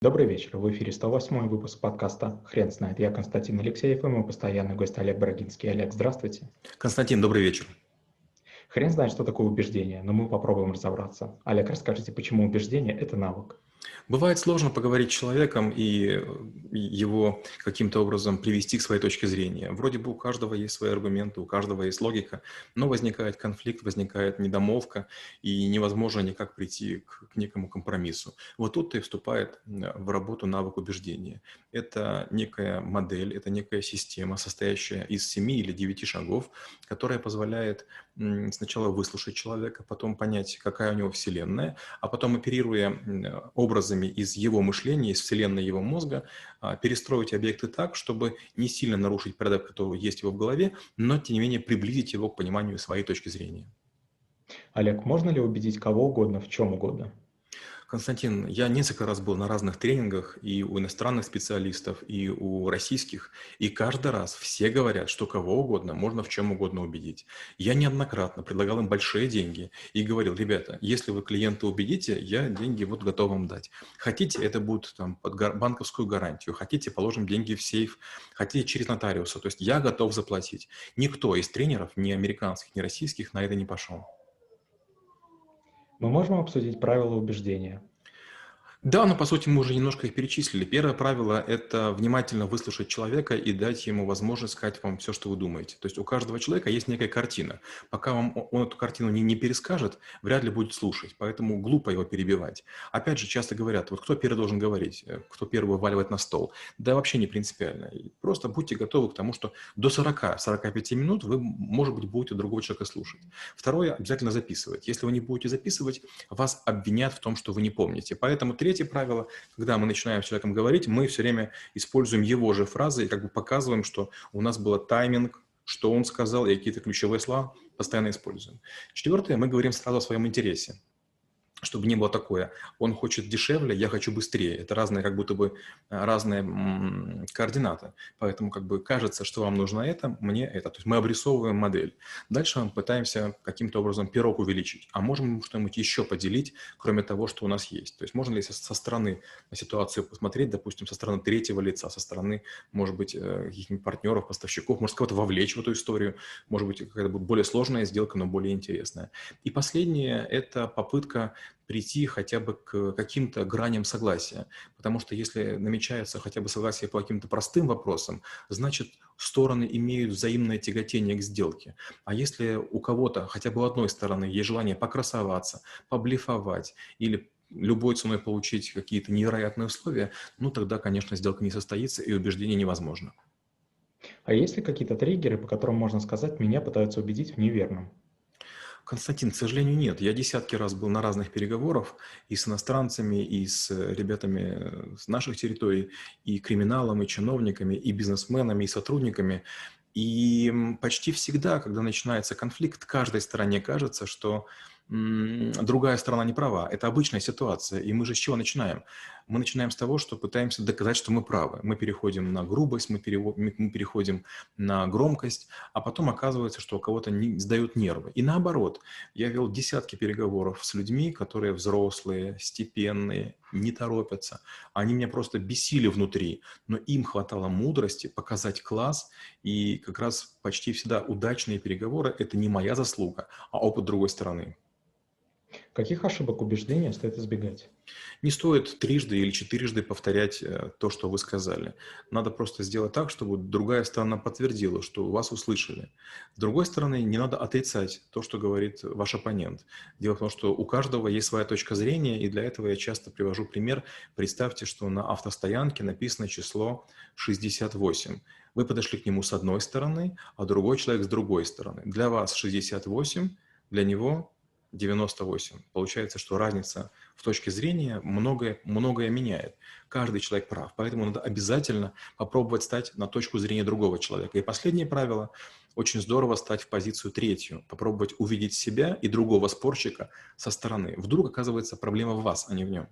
Добрый вечер. В эфире 108 выпуск подкаста «Хрен знает». Я Константин Алексеев и мой постоянный гость Олег Брагинский. Олег, здравствуйте. Константин, добрый вечер. Хрен знает, что такое убеждение, но мы попробуем разобраться. Олег, расскажите, почему убеждение – это навык? Бывает сложно поговорить с человеком и его каким-то образом привести к своей точке зрения. Вроде бы у каждого есть свои аргументы, у каждого есть логика, но возникает конфликт, возникает недомолвка, и невозможно никак прийти к, к некому компромиссу. Вот тут и вступает в работу навык убеждения. Это некая модель, это некая система, состоящая из семи или девяти шагов, которая позволяет сначала выслушать человека, потом понять, какая у него вселенная, а потом, оперируя образами из его мышления, из вселенной его мозга, а, перестроить объекты так, чтобы не сильно нарушить порядок, который есть его в голове, но, тем не менее, приблизить его к пониманию своей точки зрения. Олег, можно ли убедить кого угодно в чем угодно? Константин, я несколько раз был на разных тренингах и у иностранных специалистов, и у российских, и каждый раз все говорят, что кого угодно можно в чем угодно убедить. Я неоднократно предлагал им большие деньги и говорил, ребята, если вы клиента убедите, я деньги вот готов вам дать. Хотите, это будет там под банковскую гарантию, хотите, положим деньги в сейф, хотите через нотариуса, то есть я готов заплатить. Никто из тренеров, ни американских, ни российских, на это не пошел. Мы можем обсудить правила убеждения. Да, но по сути мы уже немножко их перечислили. Первое правило – это внимательно выслушать человека и дать ему возможность сказать вам все, что вы думаете. То есть у каждого человека есть некая картина. Пока вам он эту картину не, не перескажет, вряд ли будет слушать. Поэтому глупо его перебивать. Опять же, часто говорят, вот кто первый должен говорить, э, кто первый вываливает на стол. Да вообще не принципиально. Просто будьте готовы к тому, что до 40-45 минут вы, может быть, будете другого человека слушать. Второе – обязательно записывать. Если вы не будете записывать, вас обвинят в том, что вы не помните. Поэтому третье правило, когда мы начинаем с человеком говорить, мы все время используем его же фразы и как бы показываем, что у нас был тайминг, что он сказал, и какие-то ключевые слова постоянно используем. Четвертое, мы говорим сразу о своем интересе чтобы не было такое, он хочет дешевле, я хочу быстрее. Это разные, как будто бы э, разные координаты. Поэтому как бы кажется, что вам нужно это, мне это. То есть мы обрисовываем модель. Дальше мы пытаемся каким-то образом пирог увеличить. А можем что-нибудь еще поделить, кроме того, что у нас есть. То есть можно ли со стороны на ситуацию посмотреть, допустим, со стороны третьего лица, со стороны, может быть, э, каких-нибудь партнеров, поставщиков, может кого-то вовлечь в эту историю, может быть, какая-то будет более сложная сделка, но более интересная. И последнее – это попытка прийти хотя бы к каким-то граням согласия. Потому что если намечается хотя бы согласие по каким-то простым вопросам, значит, стороны имеют взаимное тяготение к сделке. А если у кого-то, хотя бы у одной стороны, есть желание покрасоваться, поблифовать или любой ценой получить какие-то невероятные условия, ну тогда, конечно, сделка не состоится и убеждение невозможно. А есть ли какие-то триггеры, по которым можно сказать, меня пытаются убедить в неверном? Константин, к сожалению, нет. Я десятки раз был на разных переговорах и с иностранцами, и с ребятами с наших территорий, и криминалом, и чиновниками, и бизнесменами, и сотрудниками. И почти всегда, когда начинается конфликт, каждой стороне кажется, что другая сторона не права. Это обычная ситуация. И мы же с чего начинаем? Мы начинаем с того, что пытаемся доказать, что мы правы. Мы переходим на грубость, мы, перево... мы переходим на громкость, а потом оказывается, что у кого-то не... сдают нервы. И наоборот, я вел десятки переговоров с людьми, которые взрослые, степенные, не торопятся. Они меня просто бесили внутри, но им хватало мудрости показать класс, и как раз почти всегда удачные переговоры – это не моя заслуга, а опыт другой стороны. Каких ошибок убеждения стоит избегать? Не стоит трижды или четырежды повторять э, то, что вы сказали. Надо просто сделать так, чтобы другая сторона подтвердила, что вас услышали. С другой стороны, не надо отрицать то, что говорит ваш оппонент. Дело в том, что у каждого есть своя точка зрения, и для этого я часто привожу пример. Представьте, что на автостоянке написано число 68. Вы подошли к нему с одной стороны, а другой человек с другой стороны. Для вас 68, для него 98. Получается, что разница в точке зрения многое, многое меняет. Каждый человек прав, поэтому надо обязательно попробовать стать на точку зрения другого человека. И последнее правило – очень здорово стать в позицию третью, попробовать увидеть себя и другого спорщика со стороны. Вдруг оказывается проблема в вас, а не в нем.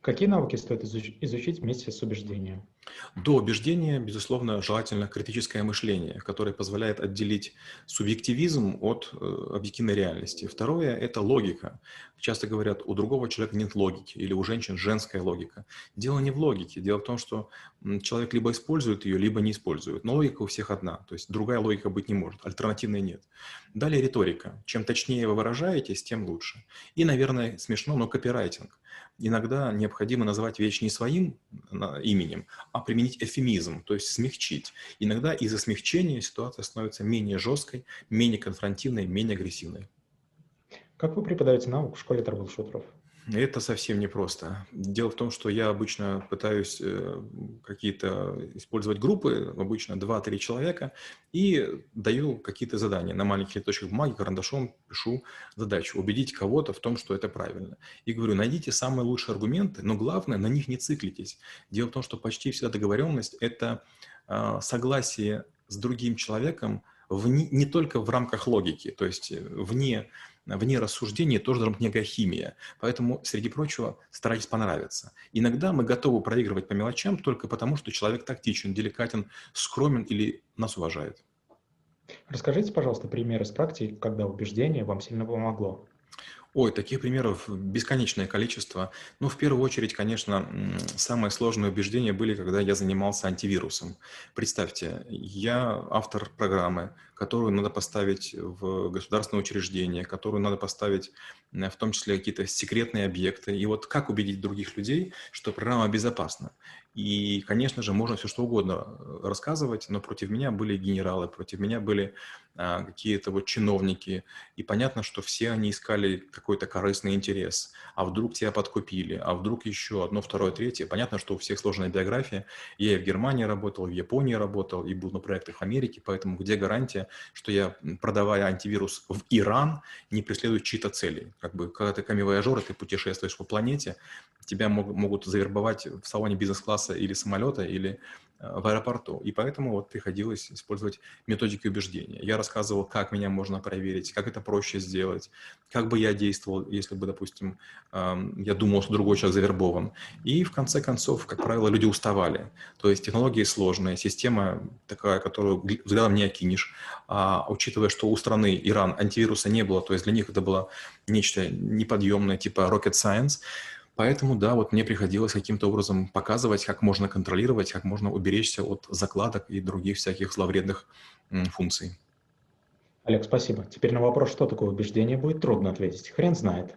Какие навыки стоит изучить вместе с убеждением? До убеждения, безусловно, желательно критическое мышление, которое позволяет отделить субъективизм от э, объективной реальности. Второе – это логика. Часто говорят, у другого человека нет логики, или у женщин женская логика. Дело не в логике, дело в том, что человек либо использует ее, либо не использует. Но логика у всех одна, то есть другая логика быть не может, альтернативной нет. Далее риторика. Чем точнее вы выражаетесь, тем лучше. И, наверное, смешно, но копирайтинг иногда необходимо называть вещь не своим именем, а применить эфемизм, то есть смягчить. Иногда из-за смягчения ситуация становится менее жесткой, менее конфронтивной, менее агрессивной. Как вы преподаете науку в школе трэблшутеров? Это совсем непросто. Дело в том, что я обычно пытаюсь э, какие-то использовать группы, обычно 2-3 человека, и даю какие-то задания. На маленьких листочках бумаги карандашом пишу задачу, убедить кого-то в том, что это правильно. И говорю, найдите самые лучшие аргументы, но главное, на них не циклитесь. Дело в том, что почти вся договоренность – это а, согласие с другим человеком вне, не только в рамках логики, то есть э, вне вне рассуждения тоже должна быть некая химия. Поэтому, среди прочего, старайтесь понравиться. Иногда мы готовы проигрывать по мелочам только потому, что человек тактичен, деликатен, скромен или нас уважает. Расскажите, пожалуйста, пример из практики, когда убеждение вам сильно помогло. Ой, таких примеров бесконечное количество. Ну, в первую очередь, конечно, самые сложные убеждения были, когда я занимался антивирусом. Представьте, я автор программы, которую надо поставить в государственное учреждение, которую надо поставить в том числе какие-то секретные объекты. И вот как убедить других людей, что программа безопасна? И, конечно же, можно все что угодно э, рассказывать, но против меня были генералы, против меня были какие-то вот чиновники. И понятно, что все они искали какой-то корыстный интерес. А вдруг тебя подкупили, а вдруг еще одно, второе, третье. Понятно, что у всех сложная биография. Я и в Германии работал, в Японии работал, и был на проектах в Америке, поэтому где гарантия, что я, продавая антивирус в Иран, не преследую чьи-то цели? Как бы, когда ты камевояжер, ты путешествуешь по планете, тебя мог, могут завербовать в салоне бизнес-класса или самолета, или э, в аэропорту. И поэтому вот приходилось использовать методики убеждения. Я рассказывал, как меня можно проверить, как это проще сделать, как бы я действовал, если бы, допустим, я думал, что другой человек завербован. И в конце концов, как правило, люди уставали. То есть технологии сложные, система такая, которую взглядом не окинешь. А учитывая, что у страны Иран антивируса не было, то есть для них это было нечто неподъемное, типа rocket science, Поэтому, да, вот мне приходилось каким-то образом показывать, как можно контролировать, как можно уберечься от закладок и других всяких зловредных функций. Олег, спасибо. Теперь на вопрос, что такое убеждение, будет трудно ответить. Хрен знает.